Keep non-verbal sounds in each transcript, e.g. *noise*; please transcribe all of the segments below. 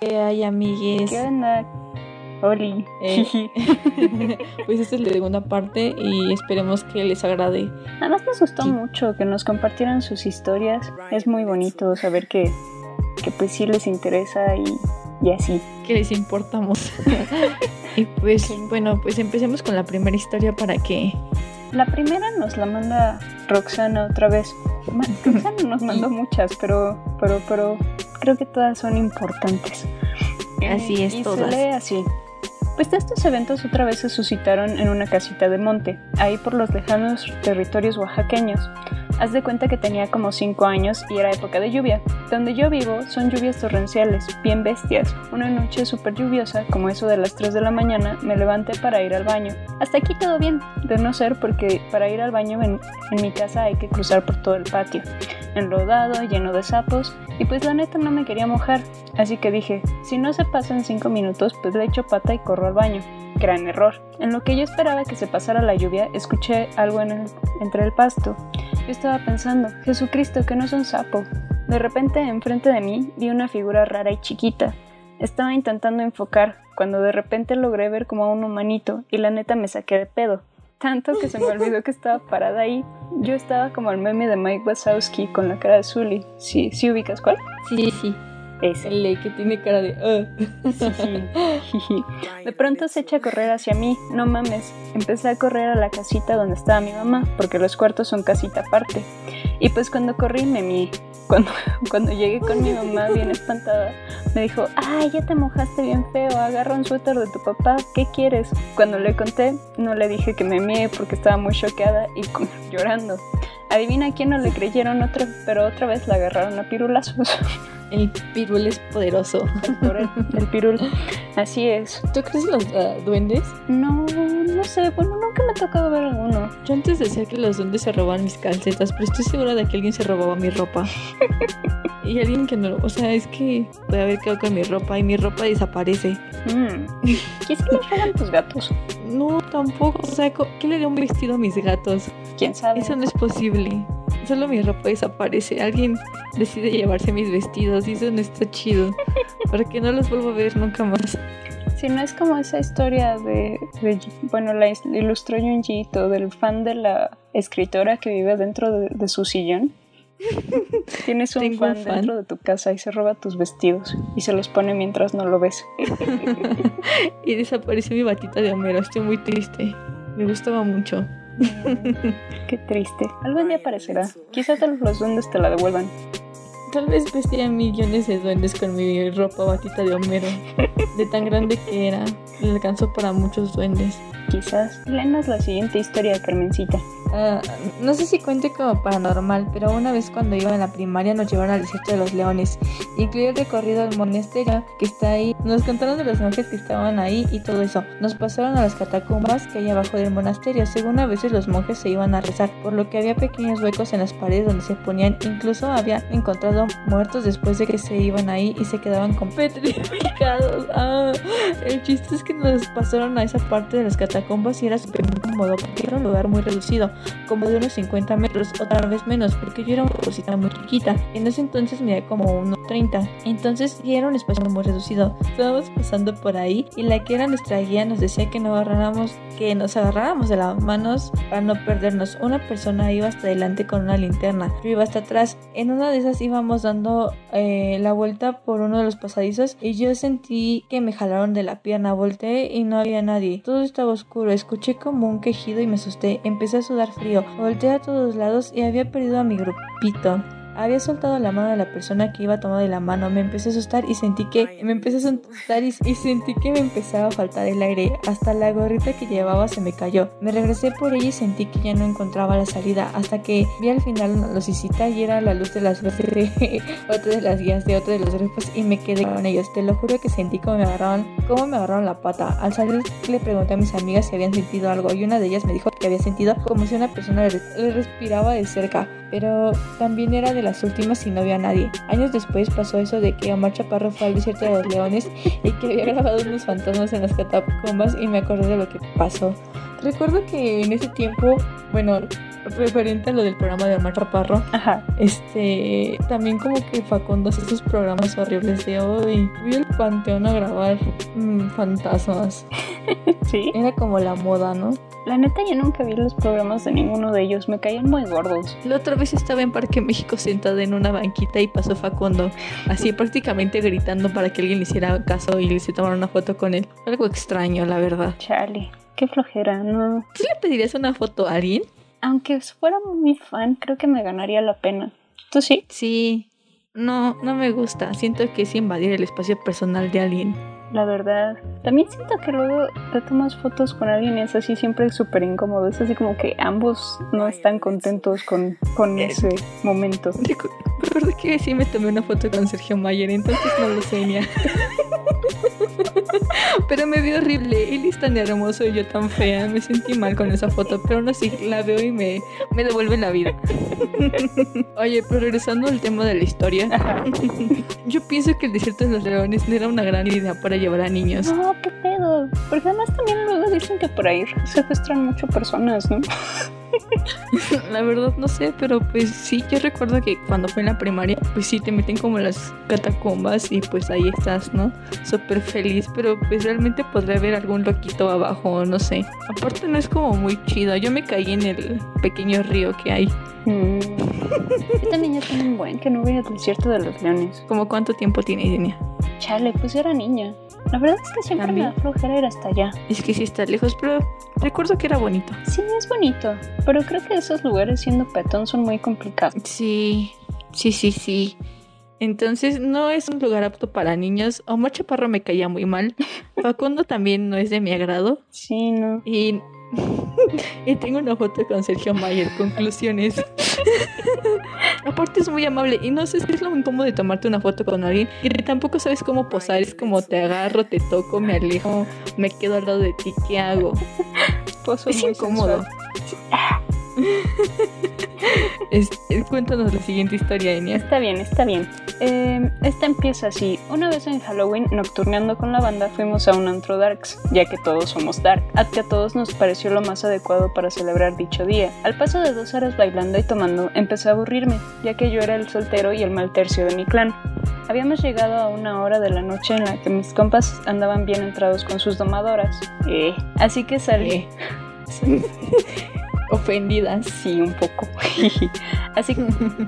¿Qué onda? ¿Qué hubo? ¿Qué hay, amigues? ¿Qué onda? Oli. Eh, *laughs* pues esta es la segunda parte y esperemos que les agrade. Nada más nos gustó Sí. mucho que nos compartieran sus historias. Es muy bonito saber que, que pues sí les interesa y, y así. Que les importamos. *laughs* y pues, Sí. bueno, pues empecemos con la primera historia para que. La primera nos la manda Roxana otra vez. Roxana nos mandó muchas, pero, pero, pero creo que todas son importantes. Así es, y todas. Se lee así. Pues estos eventos otra vez se suscitaron en una casita de monte, ahí por los lejanos territorios oaxaqueños. Haz de cuenta que tenía como 5 años y era época de lluvia. Donde yo vivo son lluvias torrenciales, bien bestias. Una noche súper lluviosa, como eso de las 3 de la mañana, me levanté para ir al baño. Hasta aquí todo bien, de no ser porque para ir al baño en, mi casa hay que cruzar por todo el patio. Enlodado, lleno de sapos, y pues la neta no me quería mojar. Así que dije, si no se pasa en 5 minutos, pues le echo pata y corro al baño. Gran error. En lo que yo esperaba que se pasara la lluvia, escuché algo entre el pasto. Yo estaba pensando, Jesucristo, que no es un sapo. De repente, enfrente de mí, vi una figura rara y chiquita. Estaba intentando enfocar, cuando de repente logré ver como a un humanito, y la neta me saqué de pedo. Tanto que se me olvidó que estaba parada ahí. Yo estaba como el meme de Mike Wazowski con la cara de Zully. Sí, ¿sí ubicas cuál? Sí, sí. Ese. El que tiene cara de. "Ah". *laughs* De pronto se echa a correr hacia mí, no mames. Empecé a correr a la casita donde estaba mi mamá, porque los cuartos son casita aparte. Y pues cuando corrí me mié. Cuando, *laughs* cuando llegué con mi mamá bien espantada, me dijo, ay, ya te mojaste bien feo, agarra un suéter de tu papá, ¿qué quieres? Cuando le conté, no le dije que me mié porque estaba muy choqueada y *laughs* llorando. Adivina quién no le creyeron otra, pero otra vez la agarraron a pirulazos *laughs* El pirul es poderoso. el, el pirul. Así es. ¿Tú crees en los ah, duendes? No, no sé, bueno, nunca me ha tocado ver alguno. Yo antes decía que los duendes se robaban mis calcetas, pero estoy segura de que alguien se robaba mi ropa. *laughs* y alguien que no, o sea, es que puede haber quedado con mi ropa y mi ropa desaparece. Mm. ¿Qué se les roban tus gatos? No, tampoco, o sea, ¿qué le dio un vestido a mis gatos? ¿Quién sabe? Eso no es posible. Solo mi ropa desaparece. Alguien decide llevarse mis vestidos y eso no está chido. Porque no los vuelvo a ver nunca más. Si no es como esa historia de, de- bueno, la ilustró Junjito, del fan de la escritora que vive dentro de, de su sillón. *laughs* Tienes un Tengo un fan, fan. dentro de tu casa y se roba tus vestidos y se los pone mientras no lo ves. *laughs* y desapareció mi batita de Homero. Estoy muy triste. Me gustaba mucho. Qué triste. Algún día aparecerá. Quizás tal vez los duendes te la devuelvan. Tal vez vestía millones de duendes con mi ropa batita de Homero. De tan grande que era. Le alcanzó para muchos duendes. Quizás. Léenos la siguiente historia, Carmencita. Ah, no sé si cuente como paranormal, pero una vez cuando iba en la primaria nos llevaron al desierto de los leones. Incluía el recorrido al monasterio que está ahí. Nos contaron de los monjes que estaban ahí y todo eso. Nos pasaron a las catacumbas que hay abajo del monasterio. Según a veces los monjes se iban a rezar, por lo que había pequeños huecos en las paredes donde se ponían. Incluso había encontrado muertos después de que se iban ahí y se quedaban con petrificados. *laughs* Ah, el chiste es que nos pasaron a esa parte de las catacumbas y era súper incómodo porque era un lugar muy reducido como de unos 50 metros o tal vez menos, porque yo era una cosita muy chiquita. En ese entonces medía como unos 30. Entonces sí era un espacio muy reducido. Estábamos pasando por ahí y la que era nuestra guía nos decía que no agarráramos, que nos agarráramos de las manos para no perdernos. Una persona iba hasta adelante con una linterna, yo iba hasta atrás. En una de esas íbamos dando eh, la vuelta por uno de los pasadizos y yo sentí que me jalaron de la pierna. Volteé y no había nadie. Todo estaba oscuro. Escuché como un quejido y me asusté. Empecé a sudar frío. Volteé a todos lados y había perdido a mi grupito. Había soltado la mano de la persona que iba tomada de la mano. Me empecé a asustar y sentí que me empecé a asustar y, y sentí que me empezaba a faltar el aire. Hasta la gorrita que llevaba se me cayó. Me regresé por ella y sentí que ya no encontraba la salida. Hasta que vi al final una lucecita y era la luz de las luces de *laughs* otra de las guías de otro de los grupos y me quedé con ellos. Te lo juro que sentí como me agarraron, cómo me agarraron la pata. Al salir le pregunté a mis amigas si habían sentido algo y una de ellas me dijo que había sentido como si una persona le, respiraba de cerca. Pero también era de las últimas y no había nadie. Años después pasó eso de que Omar Chaparro fue al desierto de los leones y que había grabado unos fantasmas en las catacumbas y me acordé de lo que pasó. Recuerdo que en ese tiempo, bueno, referente a lo del programa de Omar Raparro, Ajá. este, también como que Facundo hace estos programas horribles de hoy. Fui al panteón a grabar mm, fantasmas. *laughs* Sí. Era como la moda, ¿no? La neta, yo nunca vi los programas de ninguno de ellos. Me caían muy gordos. La otra vez estaba en Parque México sentada en una banquita y pasó Facundo, así prácticamente gritando para que alguien le hiciera caso y le se tomara una foto con él. Algo extraño, la verdad. Chale. Qué flojera, no. ¿Tú le pedirías una foto a alguien? Aunque fuera muy fan, creo que me ganaría la pena. ¿Tú sí? Sí. No, no me gusta. Siento que es invadir el espacio personal de alguien. La verdad. También siento que luego te tomas fotos con alguien y es así siempre súper incómodo. Es así como que ambos no están contentos con, con ese momento. *laughs* Recu- Recuerdo que sí me tomé una foto con Sergio Mayer, entonces no lo sé. *laughs* Pero me vio horrible. Él es tan hermoso y yo tan fea. Me sentí mal con esa foto, pero aún así la veo y me, me devuelve la vida. *laughs* Oye, pero regresando al tema de la historia, *laughs* yo pienso que el desierto de los leones no era una gran idea para llevar a niños. No, qué pedo. Porque además también luego dicen que por ahí secuestran mucho personas, ¿no? *laughs* *laughs* La verdad no sé, pero pues sí, yo recuerdo que cuando fue en la primaria, pues sí te meten como las catacumbas y pues ahí estás, ¿no? Súper feliz, pero pues realmente podría haber algún loquito abajo, no sé. Aparte no es como muy chido, yo me caí en el pequeño río que hay. Mm. Yo también ya tengo un buen que no voy al desierto de los leones. ¿Como cuánto tiempo tiene Idenia? Chale, pues yo era niña. La verdad es que siempre me da flojera ir hasta allá. Es que sí está lejos, pero recuerdo que era bonito. Sí, es bonito, pero creo que esos lugares siendo petón son muy complicados. Sí, sí, sí, sí. Entonces no es un lugar apto para niños. Omar Chaparro me caía muy mal. *laughs* Facundo también no es de mi agrado. Sí, no. Y, *laughs* y tengo una foto con Sergio Mayer. Conclusiones. *laughs* Aparte es muy amable y no sé si es lo incómodo de tomarte una foto con alguien y tampoco sabes cómo posar. Es como te agarro, te toco, me alejo, me quedo al lado de ti. ¿Qué hago? Pozo Es muy incómodo. *laughs* Es- cuéntanos la siguiente historia, Enia. Está bien, está bien. Eh, esta empieza así. Una vez en Halloween, nocturneando con la banda, fuimos a un antro darks, ya que todos somos dark, a que a todos nos pareció lo más adecuado para celebrar dicho día. Al paso de dos horas bailando y tomando, empecé a aburrirme, ya que yo era el soltero y el mal tercio de mi clan. Habíamos llegado a una hora de la noche en la que mis compas andaban bien entrados con sus domadoras. Eh, Así que salí. Eh. *laughs* Ofendidas. Sí, un poco. *laughs* Así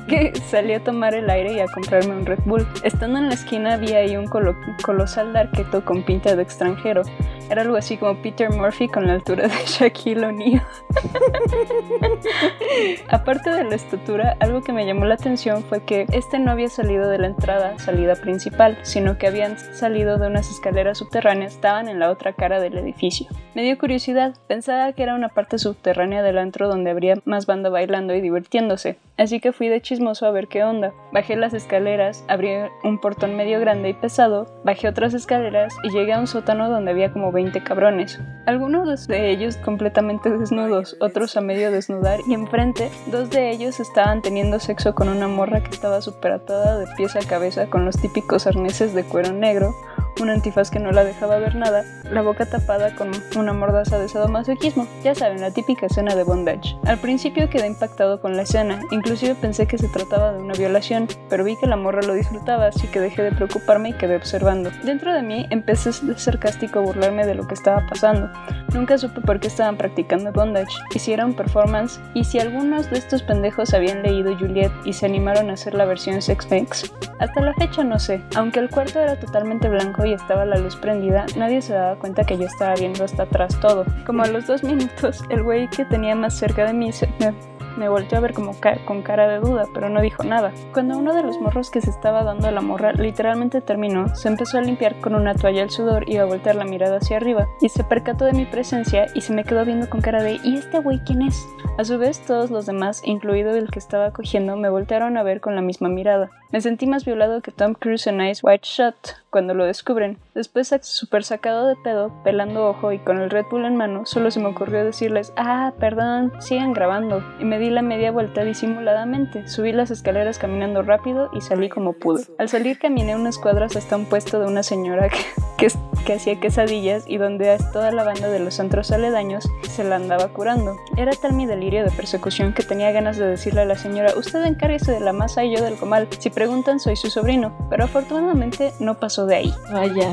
que *laughs* salí a tomar el aire y a comprarme un Red Bull. Estando en la esquina vi ahí un colo- colosal darketo con pinta de extranjero. Era algo así como Peter Murphy con la altura de *laughs* Shaquille O'Neal. *laughs* Aparte de la estatura, algo que me llamó la atención fue que este no había salido de la entrada, salida principal, sino que habían salido de unas escaleras subterráneas, estaban en la otra cara del edificio. Me dio curiosidad, pensaba que era una parte subterránea del antro donde habría más banda bailando y divirtiéndose, así que fui de chismoso a ver qué onda. Bajé las escaleras, abrí un portón medio grande y pesado, bajé otras escaleras y llegué a un sótano donde había como 20 cabrones. Algunos de ellos completamente desnudos, otros a medio desnudar y enfrente dos de ellos estaban teniendo sexo con una morra que estaba súper atada de pies a cabeza con los típicos arneses de cuero negro, un antifaz que no la dejaba ver nada, la boca tapada con una mordaza de sadomasoquismo. Ya saben, la típica escena de bondage. Al principio quedé impactado con la escena, inclusive pensé que se trataba de una violación, pero vi que la morra lo disfrutaba, así que dejé de preocuparme y quedé observando. Dentro de mí empecé de sarcástico a burlarme de lo que estaba pasando. Nunca supe por qué estaban practicando bondage, un performance, y si algunos de estos pendejos habían leído Juliet y se animaron a hacer la versión Sex. Hasta la fecha no sé, aunque el cuarto era totalmente blanco estaba la luz prendida, nadie se daba cuenta que yo estaba viendo hasta atrás todo. Como a los dos minutos, el güey que tenía más cerca de mí se me, me volteó a ver como con cara de duda, pero no dijo nada. Cuando uno de los morros que se estaba dando a la morra literalmente terminó, se empezó a limpiar con una toalla el sudor y a voltear la mirada hacia arriba, y se percató de mi presencia y se me quedó viendo con cara de ¿y este güey quién es? A su vez, todos los demás, incluido el que estaba cogiendo, me voltearon a ver con la misma mirada. Me sentí más violado que Tom Cruise en Ice White Shot cuando lo descubren. Después, súper sacado de pedo, pelando ojo y con el Red Bull en mano, solo se me ocurrió decirles, ah, perdón, sigan grabando. Y me di la media vuelta disimuladamente. Subí las escaleras caminando rápido y salí como pude. Al salir caminé unas cuadras hasta un puesto de una señora que, que, hacía quesadillas y donde toda la banda de los antros aledaños se la andaba curando. Era tal mi delirio de persecución que tenía ganas de decirle a la señora, usted encárguese de la masa y yo del comal. Preguntan, soy su sobrino. Pero afortunadamente no pasó de ahí. Vaya,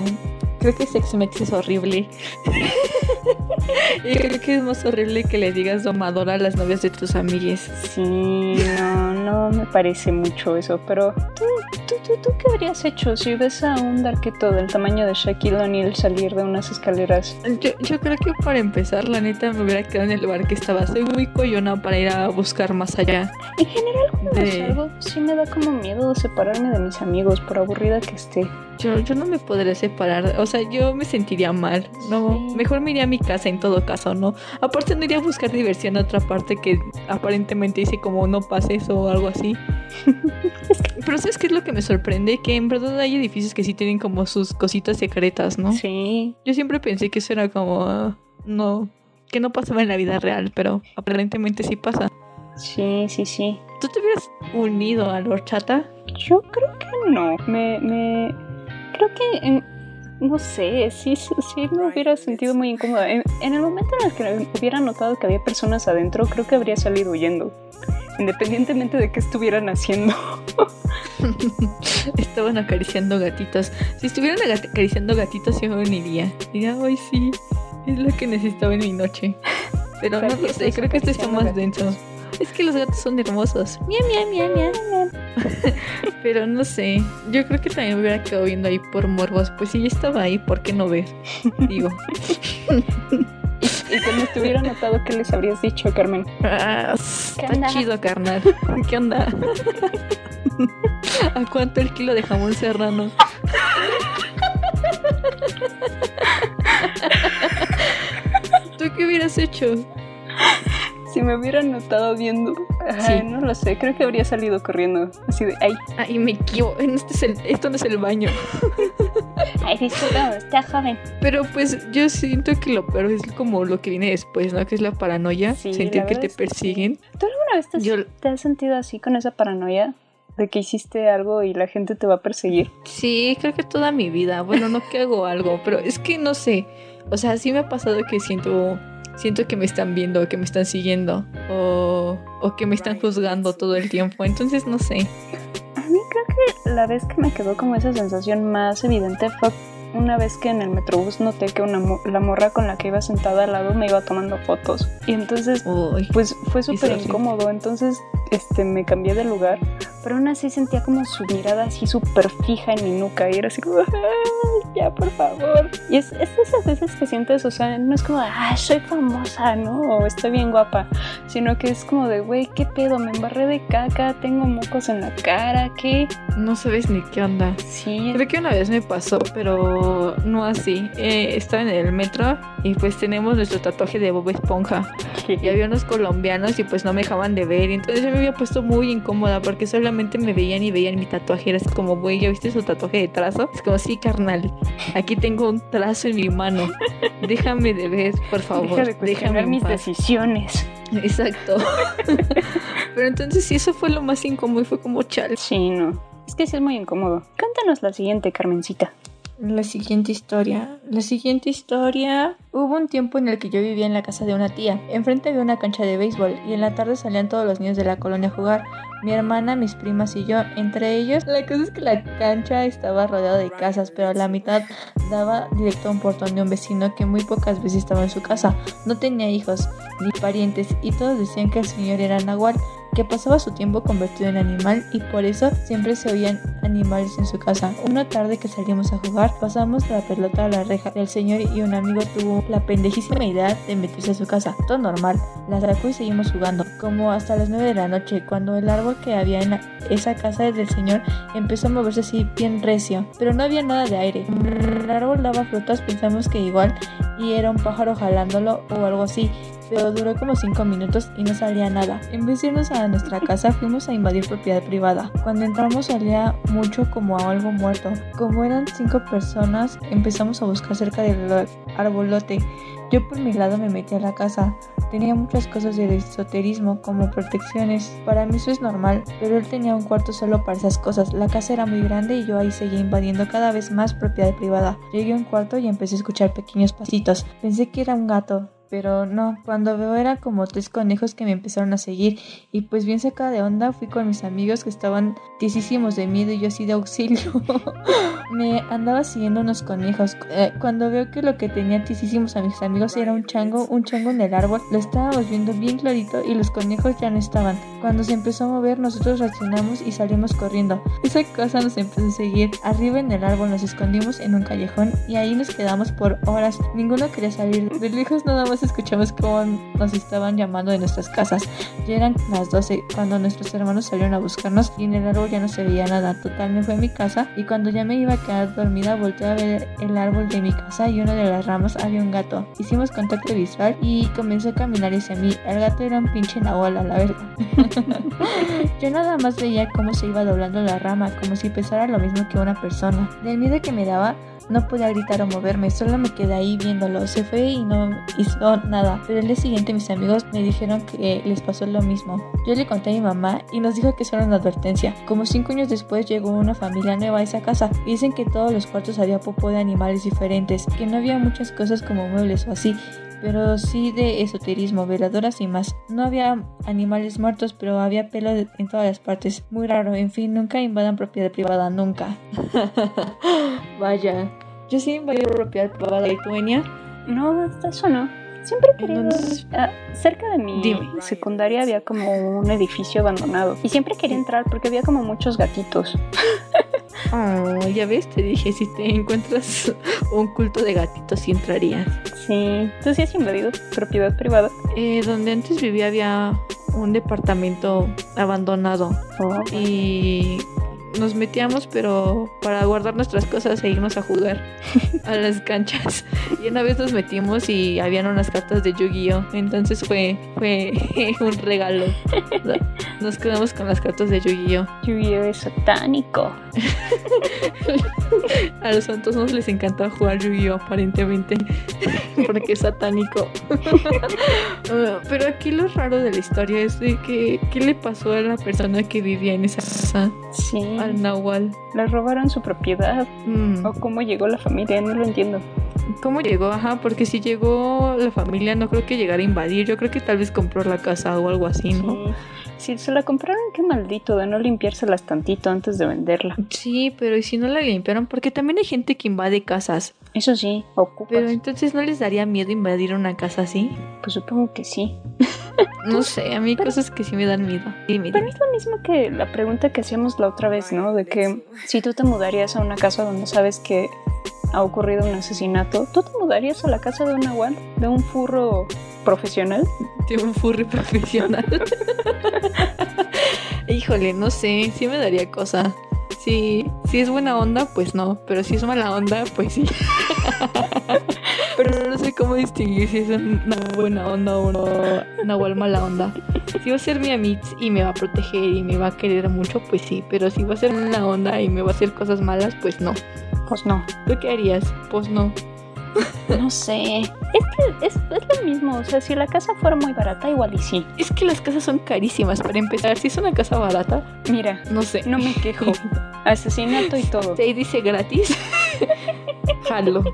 creo que Sex Mex es horrible. *laughs* y creo que es más horrible que le digas domadora a las novias de tus amigas. Sí, no, no me parece mucho eso, pero ¿tú, tú, tú, qué habrías hecho si ves a un darqueto del tamaño de Shaquille O'Neal salir de unas escaleras? Yo, yo creo que para empezar, la neta, me hubiera quedado en el lugar que estaba. Soy muy coyona para ir a buscar más allá. En general, cuando de... salgo, sí me da como miedo separarme de mis amigos, por aburrida que esté. Yo, yo no me podré separar, o sea, yo me sentiría mal, ¿no? Mejor me iría a mi casa en todo caso, ¿no? Aparte no iría a buscar diversión en otra parte que aparentemente dice como no pases o algo así. *laughs* Pero ¿sabes qué es lo que me sorprende? Que en verdad hay edificios que sí tienen como sus cositas secretas, ¿no? Sí. Yo siempre pensé que eso era como, no, que no pasaba en la vida real, pero aparentemente sí pasa. Sí, sí, sí. ¿Tú te hubieras unido a la horchata? Yo creo que no. Me, me, creo que no sé, sí, sí me hubiera sentido muy incómoda. En, el momento en el que hubiera notado que había personas adentro, creo que habría salido huyendo. Independientemente de qué estuvieran haciendo. *laughs* Estaban acariciando gatitos. Si estuvieran acariciando gatitos, yo me uniría. Diría, ay, sí, es lo que necesitaba en mi noche. Pero no lo sé, creo que esto está más denso. Es que los gatos son hermosos. Mia, mia, mia, mia. *laughs* Pero no sé. Yo creo que también me hubiera quedado viendo ahí por morbos. Pues si ya estaba ahí, ¿por qué no ver? Digo. *laughs* y cuando estuviera notado, ¿qué les habrías dicho, Carmen? Ah, está chido, carnal. ¿Qué onda? *laughs* ¿A cuánto el kilo de jamón serrano? ¿Tú qué hubieras hecho? si me hubieran notado viendo, sí. no lo sé, creo que habría salido corriendo. Así de, ay. Ay, me equivoco. Este es el, esto no es el baño. *laughs* ay, disculpa, está joven. Pero pues yo siento que lo peor es como lo que viene después, ¿no? Que es la paranoia, sentir que te persiguen. ¿Tú alguna vez te, te has sentido así con esa paranoia? de que hiciste algo y la gente te va a perseguir. Sí, creo que toda mi vida. Bueno, no que hago algo, pero es que no sé. O sea, sí me ha pasado que siento siento que me están viendo, que me están siguiendo o, o que me están juzgando todo el tiempo. Entonces no sé. *laughs* la vez que me quedó como esa sensación más evidente fue una vez que en el metrobús noté que una la morra con la que iba sentada al lado me iba tomando fotos. Y entonces, pues fue súper incómodo. Entonces, este, me cambié de lugar. Pero aún así sentía como su mirada así súper fija en mi nuca. Y era así como, ya, por favor. Y es, es esas veces que sientes, o sea, no es como, ah, soy famosa, ¿no? O estoy bien guapa. Sino que es como de, güey, ¿qué pedo? Me embarré de caca, tengo mocos en la cara, ¿qué? No sabes ni qué onda. Sí. Creo que una vez me pasó, pero no así. Eh, estaba en el metro y pues tenemos nuestro tatuaje de Bob Esponja. y había unos colombianos y pues no me dejaban de ver. Y entonces yo me había puesto muy incómoda porque solamente me veían y veían mi tatuaje. Era así como, güey, ¿ya viste su tatuaje de trazo? Es como, sí, carnal. Aquí tengo un trazo en mi mano. Déjame de ver, por favor. Deja de Déjame mis decisiones. Exacto. *laughs* Pero entonces sí, eso fue lo más incómodo y fue como chal. Sí, no. Es que sí es muy incómodo. Cántanos la siguiente, Carmencita la siguiente historia. La siguiente historia. Hubo un tiempo en el que yo vivía en la casa de una tía. Enfrente había una cancha de béisbol y en la tarde salían todos los niños de la colonia a jugar. Mi hermana, mis primas y yo, entre ellos. La cosa es que la cancha estaba rodeada de casas, pero la mitad daba directo a un portón de un vecino que muy pocas veces estaba en su casa. No tenía hijos ni parientes y todos decían que el señor era Nahual que pasaba su tiempo convertido en animal y por eso siempre se oían animales en su casa. Una tarde que salimos a jugar, pasamos la pelota a la reja. El señor y un amigo tuvo la pendejísima idea de meterse a su casa. Todo normal. La sacó y seguimos jugando. Como hasta las 9 de la noche, cuando el árbol que había en esa casa del señor empezó a moverse así bien recio. Pero no había nada de aire. El árbol daba frutas, pensamos que igual y era un pájaro jalándolo o algo así. Pero duró como 5 minutos y no salía nada. En vez de irnos a nuestra casa, fuimos a invadir propiedad privada. Cuando entramos salía mucho como a algo muerto. Como eran 5 personas, empezamos a buscar cerca del arbolote. Yo por mi lado me metí a la casa. Tenía muchas cosas de esoterismo como protecciones. Para mí eso es normal, pero él tenía un cuarto solo para esas cosas. La casa era muy grande y yo ahí seguía invadiendo cada vez más propiedad privada. Llegué a un cuarto y empecé a escuchar pequeños pasitos. Pensé que era un gato, pero no, cuando veo era como tres conejos que me empezaron a seguir y pues bien sacada de onda fui con mis amigos que estaban tiesísimos de miedo y yo así de auxilio. *laughs* me andaba siguiendo unos conejos. Eh, cuando veo que lo que tenía tiesísimos a mis amigos era un chango, un chango en el árbol, lo estábamos viendo bien clarito y los conejos ya no estaban. Cuando se empezó a mover nosotros reaccionamos y salimos corriendo. Esa cosa nos empezó a seguir. Arriba en el árbol nos escondimos en un callejón y ahí nos quedamos por horas. Ninguno quería salir. De lejos nada más escuchamos cómo nos estaban llamando de nuestras casas. Ya eran las 12 cuando nuestros hermanos salieron a buscarnos y en el árbol ya no se veía nada. Total, me fue a mi casa y cuando ya me iba a quedar dormida volteé a ver el árbol de mi casa y una de las ramas había un gato. Hicimos contacto visual y comenzó a caminar hacia mí. El gato era un pinche nahual a la verdad. *laughs* Yo nada más veía cómo se iba doblando la rama, como si pesara lo mismo que una persona. Del miedo que me daba, no podía gritar o moverme, solo me quedé ahí viéndolo. Se fue y no hizo nada. Pero el día siguiente mis amigos me dijeron que les pasó lo mismo. Yo le conté a mi mamá y nos dijo que era una advertencia. Como cinco años después llegó una familia nueva a esa casa. Y dicen que todos los cuartos había popo de animales diferentes, que no había muchas cosas como muebles o así pero sí de esoterismo, veladoras y más. No había animales muertos, pero había pelo en todas las partes. Muy raro, en fin, nunca invadan propiedad privada, nunca. *laughs* Vaya. Yo sí invadí propiedad privada y tú, No, eso no. Siempre quería. Ah, cerca de mi secundaria había como un edificio abandonado. Y siempre quería entrar porque había como muchos gatitos. Oh, ya ves, te dije, si te encuentras un culto de gatitos, sí entrarías. Sí. ¿Tú sí has invadido propiedad privada? Eh, donde antes vivía había un departamento abandonado. Oh. Y nos metíamos, pero para guardar nuestras cosas e irnos a jugar a las canchas. Y una vez nos metimos y habían unas cartas de Yu-Gi-Oh! Entonces fue, fue *laughs* un regalo. Nos quedamos con las cartas de Yu-Gi-Oh! Yu-Gi-Oh! es satánico. *laughs* a los santos nos les encanta jugar Yu-Gi-Oh! aparentemente. *laughs* Porque es satánico. pero aquí lo raro de la historia es de que ¿qué le pasó a la persona que vivía en esa casa? Sí. Al Nahual. ¿Le robaron su propiedad? Mm. ¿O cómo llegó la familia? No lo entiendo. ¿Cómo llegó? Ajá, porque si llegó la familia no creo que llegara a invadir. Yo creo que tal vez compró la casa o algo así, ¿no? Si se la compraron, qué maldito de no limpiárselas tantito antes de venderla. Sí, pero ¿y si no la limpiaron? Porque también hay gente que invade casas. Eso sí, ocupa. Pero entonces ¿no les daría miedo invadir una casa así? Pues supongo que sí. *laughs* no sé, a mí cosas que sí me dan miedo. Pero es lo mismo que la pregunta que hacíamos la otra vez, ¿no? De que si tú te mudarías a una casa donde sabes que ha ocurrido un asesinato, ¿tú te mudarías a la casa de un nahual? ¿De un furro profesional? De un furry profesional. *laughs* Híjole, no sé, sí me daría cosa. Si, si es buena onda, pues no. Pero si es mala onda, pues sí. Pero no sé cómo distinguir si es una buena onda o una nahual mala onda. Si va a ser mi amix y me va a proteger y me va a querer mucho, pues sí. Pero si va a ser una onda y me va a hacer cosas malas, pues no. Pues no. ¿Tú qué harías? Pues no. No sé. Es que es, es, lo mismo. O sea, si la casa fuera muy barata, igual y sí. Es que las casas son carísimas. Para empezar, si es una casa barata, mira, no sé. No me quejo. *laughs* Asesinato y todo. Se dice gratis. *laughs* Jalo. *laughs*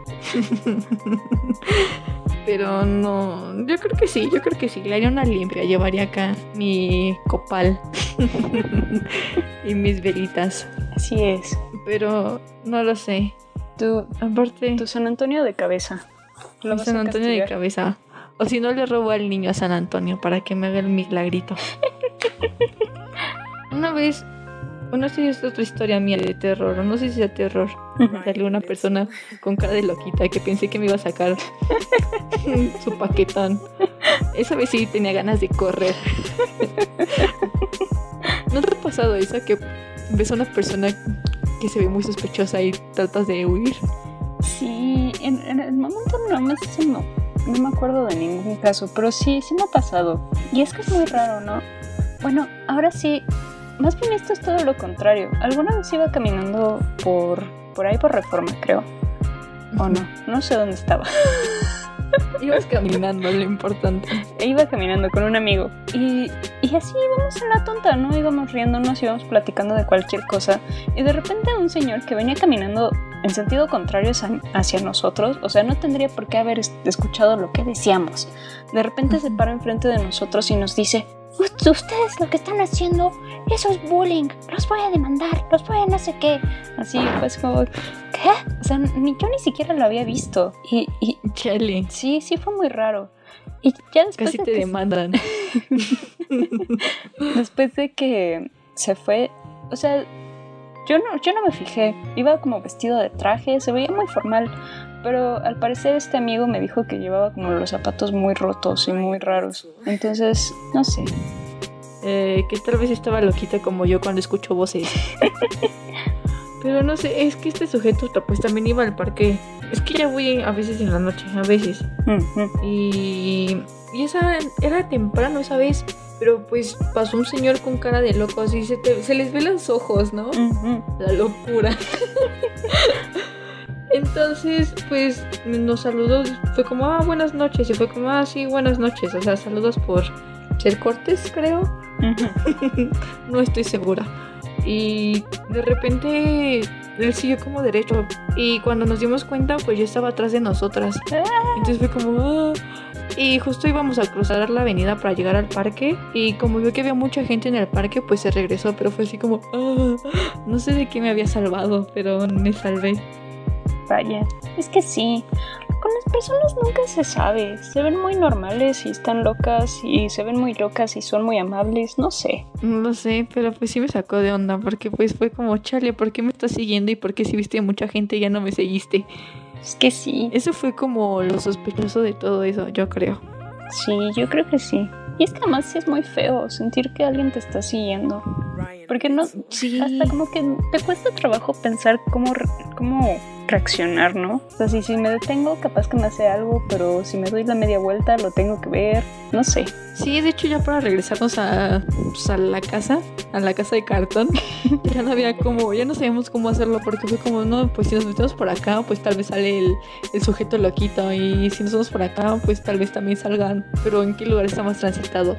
Pero no, yo creo que sí, yo creo que sí. Le haría una limpia. Llevaría acá mi copal *laughs* y mis velitas. Así es. Pero no lo sé. Tu, aparte, tu San Antonio de cabeza. Lo San Antonio de cabeza. O si no le robo al niño a San Antonio para que me haga el milagrito. *laughs* Una vez, no sé si es otra historia mía de terror, no sé si sea terror. Salió una persona con cara de loquita que pensé que me iba a sacar *laughs* su paquetón. Esa vez sí tenía ganas de correr. ¿No te ha pasado eso que ves a una persona que se ve muy sospechosa y tratas de huir. Sí, en, el momento no me, no me acuerdo de ningún caso, pero sí, sí me ha pasado. Y es que es muy raro, ¿no? Bueno, ahora sí, más bien esto es todo lo contrario. Alguna vez iba caminando por, por ahí por reforma, creo. O no, no sé dónde estaba. *laughs* Ibas *laughs* caminando, lo importante. E iba caminando con un amigo. Y, y así íbamos en la tonta, ¿no? Íbamos riéndonos, íbamos platicando de cualquier cosa. Y de repente un señor que venía caminando en sentido contrario hacia nosotros, o sea, no tendría por qué haber escuchado lo que decíamos. De repente se para enfrente de nosotros y nos dice, ustedes lo que están haciendo, eso es bullying, los voy a demandar, los voy a no sé qué. Así, pues como, ¿qué? O sea, ni, yo ni siquiera lo había visto. Y, y Chale. sí, sí fue muy raro. Y ya después Casi de te que- demandan. *laughs* después de que se fue, o sea, yo no, yo no me fijé. Iba como vestido de traje, se veía muy formal. Pero al parecer este amigo me dijo que llevaba como los zapatos muy rotos y muy raros. Entonces, no sé. Eh, que tal vez estaba loquita como yo cuando escucho voces. *laughs* Pero no sé, es que este sujeto pues también iba al parque. Es que ya voy a veces en la noche, a veces. Y, y esa era temprano esa vez. Pero pues pasó un señor con cara de loco, así se, te- se les ve los ojos, ¿no? La locura. *laughs* Entonces, pues nos saludó, fue como, ah, buenas noches. Y fue como, ah, sí, buenas noches. O sea, saludos por ser cortés, creo. *laughs* No estoy segura. Y de repente él siguió como derecho. Y cuando nos dimos cuenta, pues yo estaba atrás de nosotras. Entonces fue como, ah. Y justo íbamos a cruzar la avenida para llegar al parque. Y como vio que había mucha gente en el parque, pues se regresó. Pero fue así como, ah. No sé de qué me había salvado, pero me salvé. Vaya, es que sí. Con las personas nunca se sabe. Se ven muy normales y están locas y se ven muy locas y son muy amables. No sé. No lo sé, pero pues sí me sacó de onda. Porque pues fue como, chale, ¿por qué me estás siguiendo? Y por qué si viste a mucha gente y ya no me seguiste. Es que sí. Eso fue como lo sospechoso de todo eso, yo creo. Sí, yo creo que sí. Y es que además sí es muy feo sentir que alguien te está siguiendo. Porque no, Sí. hasta como que te cuesta trabajo pensar cómo, cómo reaccionar, ¿no? O sea, si, si me detengo, capaz que me hace algo, pero si me doy la media vuelta, lo tengo que ver. No sé. Sí, de hecho ya para regresarnos a, pues, a la casa, a la casa de cartón, *laughs* ya no había como, ya no sabíamos cómo hacerlo porque fue como, no, pues si nos metemos por acá, pues tal vez sale el, el sujeto loquito y si nos vamos por acá, pues tal vez también salgan, pero ¿en qué lugar está más transitado?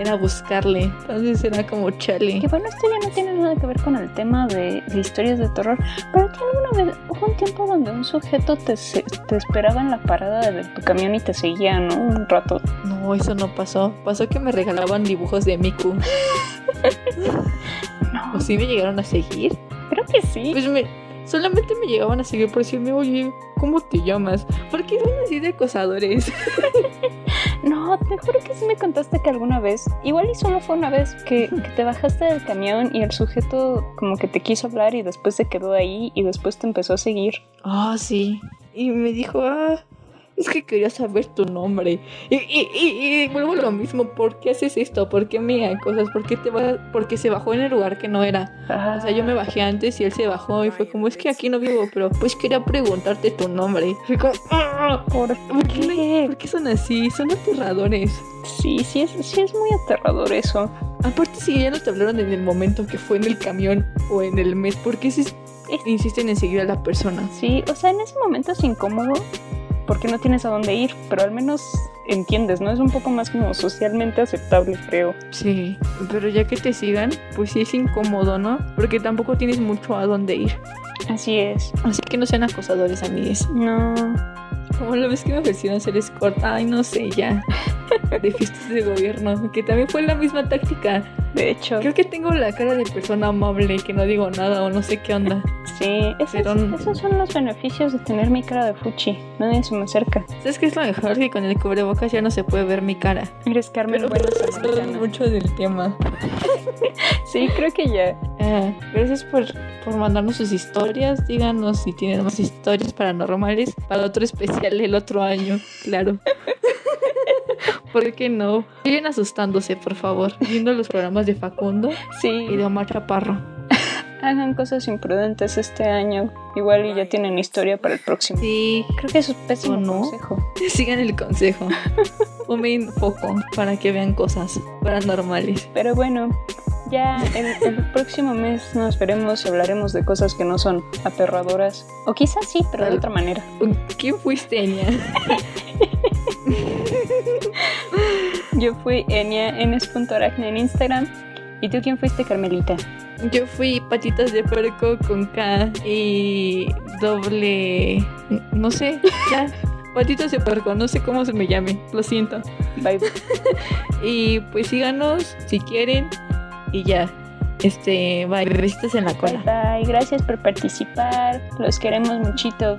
Era buscarle, entonces era como chale. Que bueno, esto ya no tiene nada que ver con el tema de, de historias de terror, pero ¿tú alguna vez hubo un tiempo donde un sujeto te, te esperaba en la parada de tu camión y te seguía, ¿no? Un rato. No, eso no pasó. Pasó que me regalaban dibujos de Miku. *laughs* *laughs* No, ¿O sí me llegaron a seguir? creo que sí. Pues me, solamente me llegaban a seguir por decirme, oye, ¿cómo te llamas? ¿Por qué son así de acosadores? *laughs* No, te juro que sí me contaste que alguna vez, igual y solo fue una vez, que, que te bajaste del camión y el sujeto como que te quiso hablar y después se quedó ahí y después te empezó a seguir. Ah, sí. Y me dijo, ah, es que quería saber tu nombre. Y, y, y, y vuelvo a lo mismo, ¿por qué haces esto? ¿Por qué me cosas? ¿Por qué te vas? Porque se bajó en el lugar que no era. Ah, O sea, yo me bajé antes y él se bajó y fue como, es que aquí no vivo, pero pues quería preguntarte tu nombre. Fue como, "Ah, ¿Por ¿por qué, qué? ¿por qué son así? Son aterradores. Sí, sí es, sí es muy aterrador eso. Aparte, si ya no te hablaron en el momento que fue en el camión o en el mes, ¿por qué se insisten en seguir a la persona? Sí, o sea, en ese momento es incómodo porque no tienes a dónde ir, pero al menos entiendes, ¿no? Es un poco más como socialmente aceptable, creo. Sí, pero ya que te sigan, pues sí es incómodo, ¿no? Porque tampoco tienes mucho a dónde ir. Así es. Así que no sean acosadores, amigues. No. Como la vez que me ofrecieron ser escort, ay, no sé, ya. *laughs* De fiestas de gobierno, que también fue la misma táctica. De hecho, Creo que tengo la cara de persona amable, que no digo nada o no sé qué onda. sí, esos, Pero- esos son los beneficios de tener mi cara de fuchi. Nadie se me acerca. ¿Sabes qué es lo mejor? Que con el cubrebocas ya no se puede ver mi cara. Eres Carmen Pero mucho del tema. *laughs* Sí, creo que ya. Ah, gracias por, por mandarnos sus historias. Díganos si tienen más historias paranormales para otro especial el otro año, claro. *laughs* *laughs* ¿Por qué no? Siguen asustándose, por favor, viendo los programas de Facundo Sí. y de Omar Chaparro. hagan cosas imprudentes este año. Igual y ya tienen historia para el próximo. Sí, Creo que eso es pésimo ¿O no? consejo. *laughs* sigan el consejo. *laughs* Tomen foco para que vean cosas paranormales. Pero bueno, ya el, el próximo mes nos veremos y hablaremos de cosas que no son aterradoras. O quizás sí, pero de otra manera. ¿Quién fuiste, Enya? Yo fui Enia, enes.aracne en Instagram. ¿Y tú quién fuiste, Carmelita? Yo fui patitas de puerco con K y doble. No sé, ya. *laughs* Patitas de puerco, no sé cómo se me llame, lo siento. Bye. *laughs* Y pues síganos si quieren. Y ya. Este, bye, besitos en la Bye cola. bye. Gracias por participar. Los queremos muchito.